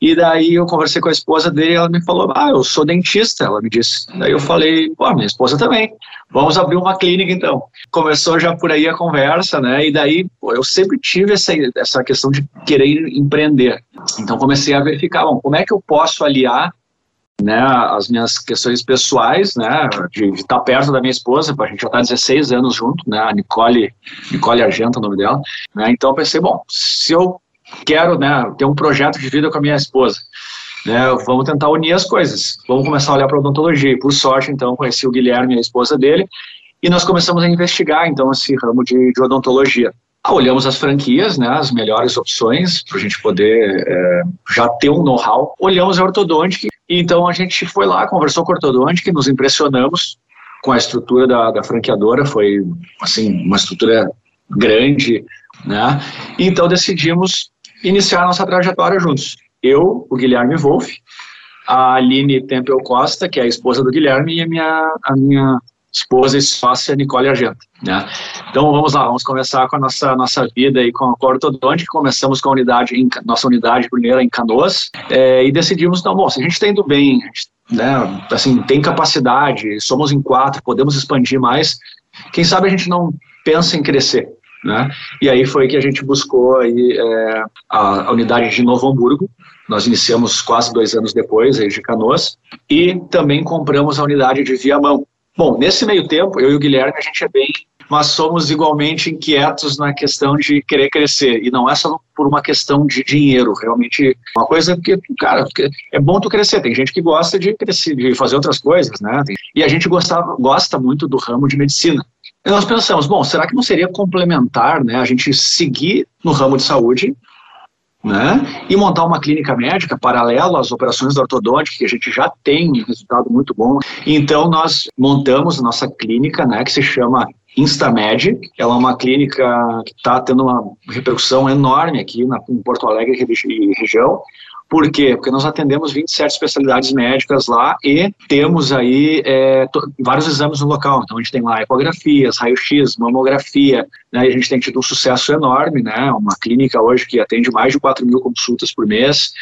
E daí eu conversei com a esposa dele, ela me falou, ah, eu sou dentista, ela me disse. Daí eu falei, pô, minha esposa também, vamos abrir uma clínica então. Começou já por aí a conversa, né, e daí pô, eu sempre tive essa, essa questão de querer empreender. Então comecei a verificar, bom, como é que eu posso aliar né, as minhas questões pessoais, né, de, estar perto da minha esposa, a gente já está 16 anos junto, né, a Nicole, Nicole Argento, o nome dela, né, então eu pensei, bom, se eu quero, né, ter um projeto de vida com a minha esposa, né, vamos tentar unir as coisas, vamos começar a olhar para odontologia, e por sorte, então, conheci o Guilherme, a esposa dele, e nós começamos a investigar, então, esse ramo de, de odontologia. Ah, olhamos as franquias, né, as melhores opções para a gente poder é, já ter um know-how. Olhamos a ortodôntica então a gente foi lá, conversou com a ortodôntica, nos impressionamos com a estrutura da, da franqueadora, foi assim uma estrutura grande, né? Então decidimos iniciar nossa trajetória juntos. Eu, o Guilherme Wolff, a Aline Tempel Costa, que é a esposa do Guilherme, e a minha, a minha esposa e sócia Nicole Argento. Né? Então vamos lá, vamos começar com a nossa, nossa vida aí com a ortodôntica, começamos com a unidade, em, nossa unidade primeira em Canoas, é, e decidimos, não, bom, se a gente está indo bem, né, assim, tem capacidade, somos em quatro, podemos expandir mais, quem sabe a gente não pensa em crescer, né? E aí foi que a gente buscou aí, é, a, a, unidade de Novo Hamburgo, nós iniciamos quase dois anos depois, aí de Canoas, e também compramos a unidade de Viamão, Bom, nesse meio tempo, eu e o Guilherme, a gente é bem, mas somos igualmente inquietos na questão de querer crescer. E não é só por uma questão de dinheiro, realmente uma coisa que, cara, é bom tu crescer. Tem gente que gosta de crescer, de fazer outras coisas, né? E a gente gostava, gosta muito do ramo de medicina. E nós pensamos, bom, será que não seria complementar, né, a gente seguir no ramo de saúde né? E montar uma clínica médica paralela às operações da ortodôntica, que a gente já tem resultado muito bom. Então, nós montamos a nossa clínica, né, que se chama Instamed. Ela é uma clínica que está tendo uma repercussão enorme aqui na, em Porto Alegre e região. Por quê? Porque nós atendemos 27 especialidades médicas lá e temos aí é, vários exames no local. Então a gente tem lá ecografias, raio-x, mamografia, né, a gente tem tido um sucesso enorme, né? Uma clínica hoje que atende mais de 4 mil consultas por mês,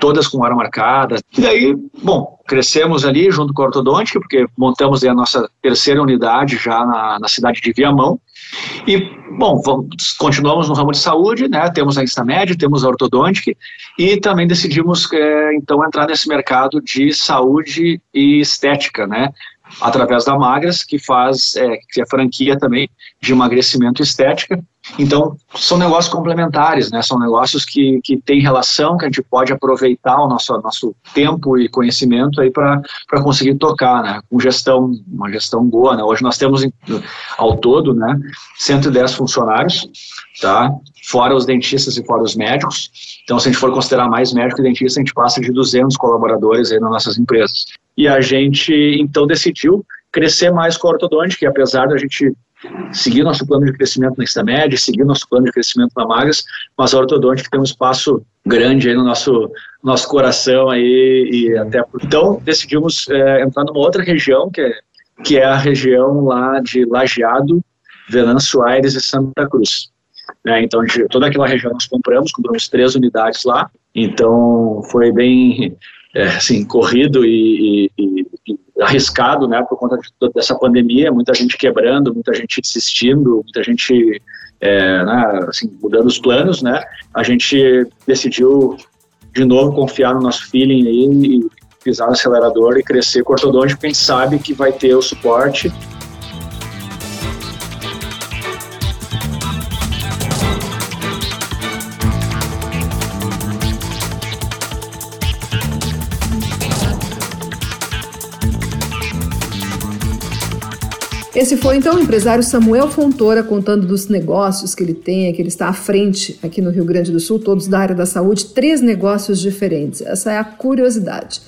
todas com hora marcada. E daí, bom, crescemos ali junto com a ortodôntica, porque montamos a nossa terceira unidade já na, na cidade de Viamão, e, bom, vamos, continuamos no ramo de saúde, né? Temos a Instamed, temos a ortodôntica e também decidimos, é, então, entrar nesse mercado de saúde e estética, né? Através da Magras, que faz, é, que é franquia também de emagrecimento estética. Então, são negócios complementares, né? São negócios que, que têm relação, que a gente pode aproveitar o nosso, nosso tempo e conhecimento aí para conseguir tocar, né? Com gestão, uma gestão boa, né? Hoje nós temos ao todo, né, 110 funcionários, tá? Fora os dentistas e fora os médicos. Então, se a gente for considerar mais médico e dentista, a gente passa de 200 colaboradores aí nas nossas empresas. E a gente, então, decidiu crescer mais com a ortodôntica, e apesar da gente seguir nosso plano de crescimento na Instamed, seguir nosso plano de crescimento na Magras, mas a ortodôntica tem um espaço grande aí no nosso, nosso coração aí, e até então decidimos é, entrar numa outra região, que é, que é a região lá de Lajeado, Venâncio Aires e Santa Cruz. É, então, de, toda aquela região nós compramos, compramos três unidades lá, então foi bem é, assim, corrido e, e, arriscado, né, por conta de, dessa pandemia, muita gente quebrando, muita gente desistindo, muita gente é, né, assim, mudando os planos, né, a gente decidiu de novo confiar no nosso feeling aí e pisar no acelerador e crescer com ortodôntico, quem sabe que vai ter o suporte Esse foi então o empresário Samuel Fontoura contando dos negócios que ele tem, que ele está à frente aqui no Rio Grande do Sul, todos da área da saúde, três negócios diferentes. Essa é a curiosidade.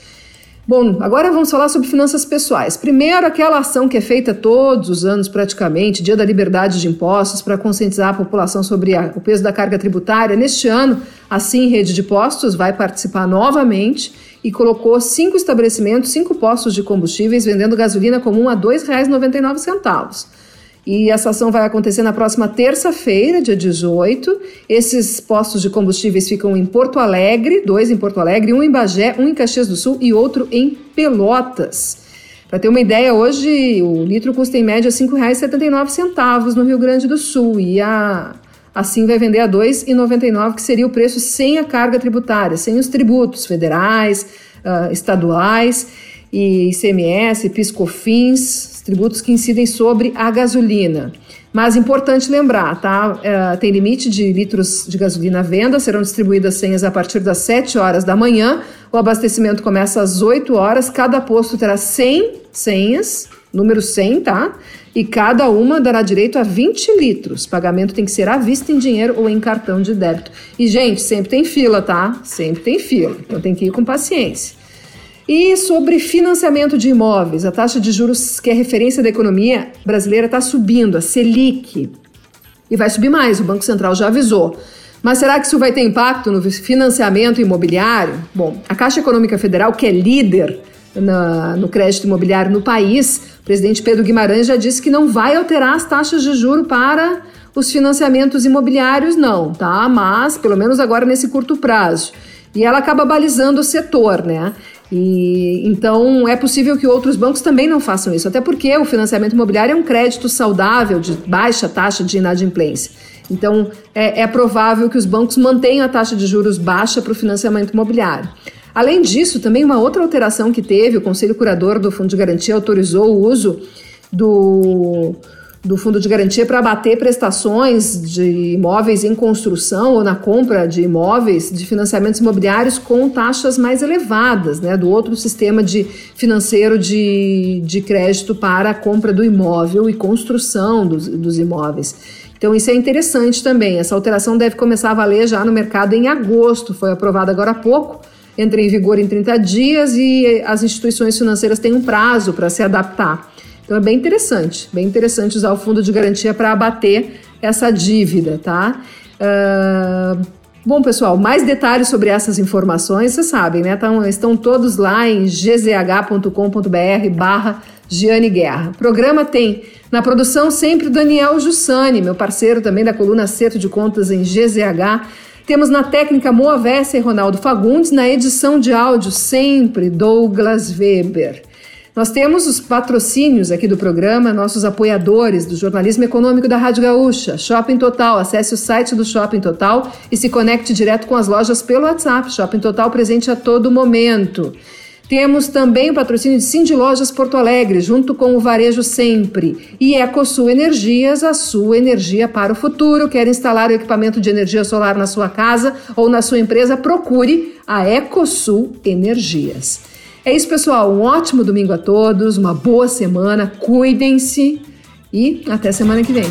Bom, agora vamos falar sobre finanças pessoais. Primeiro, aquela ação que é feita todos os anos, praticamente, Dia da Liberdade de Impostos, para conscientizar a população sobre a, o peso da carga tributária. Neste ano, a Sim Rede de Postos vai participar novamente e colocou cinco estabelecimentos, cinco postos de combustíveis vendendo gasolina comum a R$ 2,99. E essa ação vai acontecer na próxima terça-feira, dia 18. Esses postos de combustíveis ficam em Porto Alegre, dois em Porto Alegre, um em Bagé, um em Caxias do Sul e outro em Pelotas. Para ter uma ideia, hoje o litro custa em média R$ 5,79 no Rio Grande do Sul e a Assim vai vender a R$ 2,99, que seria o preço sem a carga tributária, sem os tributos federais, uh, estaduais e ICMS, PiscoFins, tributos que incidem sobre a gasolina. Mas importante lembrar, tá? Uh, tem limite de litros de gasolina à venda, serão distribuídas senhas a partir das 7 horas da manhã. O abastecimento começa às 8 horas, cada posto terá 100 senhas, número 100, tá? e cada uma dará direito a 20 litros. Pagamento tem que ser à vista em dinheiro ou em cartão de débito. E, gente, sempre tem fila, tá? Sempre tem fila. Então tem que ir com paciência. E sobre financiamento de imóveis, a taxa de juros que é referência da economia brasileira está subindo, a Selic. E vai subir mais, o Banco Central já avisou. Mas será que isso vai ter impacto no financiamento imobiliário? Bom, a Caixa Econômica Federal, que é líder na, no crédito imobiliário no país, o presidente Pedro Guimarães já disse que não vai alterar as taxas de juro para os financiamentos imobiliários, não, tá? Mas, pelo menos agora nesse curto prazo. E ela acaba balizando o setor, né? E então é possível que outros bancos também não façam isso, até porque o financiamento imobiliário é um crédito saudável de baixa taxa de inadimplência. Então é, é provável que os bancos mantenham a taxa de juros baixa para o financiamento imobiliário. Além disso, também uma outra alteração que teve, o Conselho Curador do Fundo de Garantia autorizou o uso do, do Fundo de Garantia para abater prestações de imóveis em construção ou na compra de imóveis de financiamentos imobiliários com taxas mais elevadas, né, do outro sistema de financeiro de, de crédito para a compra do imóvel e construção dos, dos imóveis. Então, isso é interessante também. Essa alteração deve começar a valer já no mercado em agosto, foi aprovada agora há pouco entra em vigor em 30 dias e as instituições financeiras têm um prazo para se adaptar. Então é bem interessante, bem interessante usar o fundo de garantia para abater essa dívida, tá? Uh, bom, pessoal, mais detalhes sobre essas informações, vocês sabem, né? Então, estão todos lá em gzh.com.br barra Giane Guerra. O programa tem na produção sempre o Daniel Jussani, meu parceiro também da coluna Acerto de Contas em GZH. Temos na técnica Moavessa e Ronaldo Fagundes, na edição de áudio sempre Douglas Weber. Nós temos os patrocínios aqui do programa, nossos apoiadores do jornalismo econômico da Rádio Gaúcha, Shopping Total. Acesse o site do Shopping Total e se conecte direto com as lojas pelo WhatsApp. Shopping Total presente a todo momento. Temos também o patrocínio de Cindy Lojas Porto Alegre, junto com o Varejo Sempre. E EcoSul Energias, a sua energia para o futuro. Quer instalar o equipamento de energia solar na sua casa ou na sua empresa? Procure a EcoSul Energias. É isso, pessoal. Um ótimo domingo a todos, uma boa semana, cuidem-se e até semana que vem.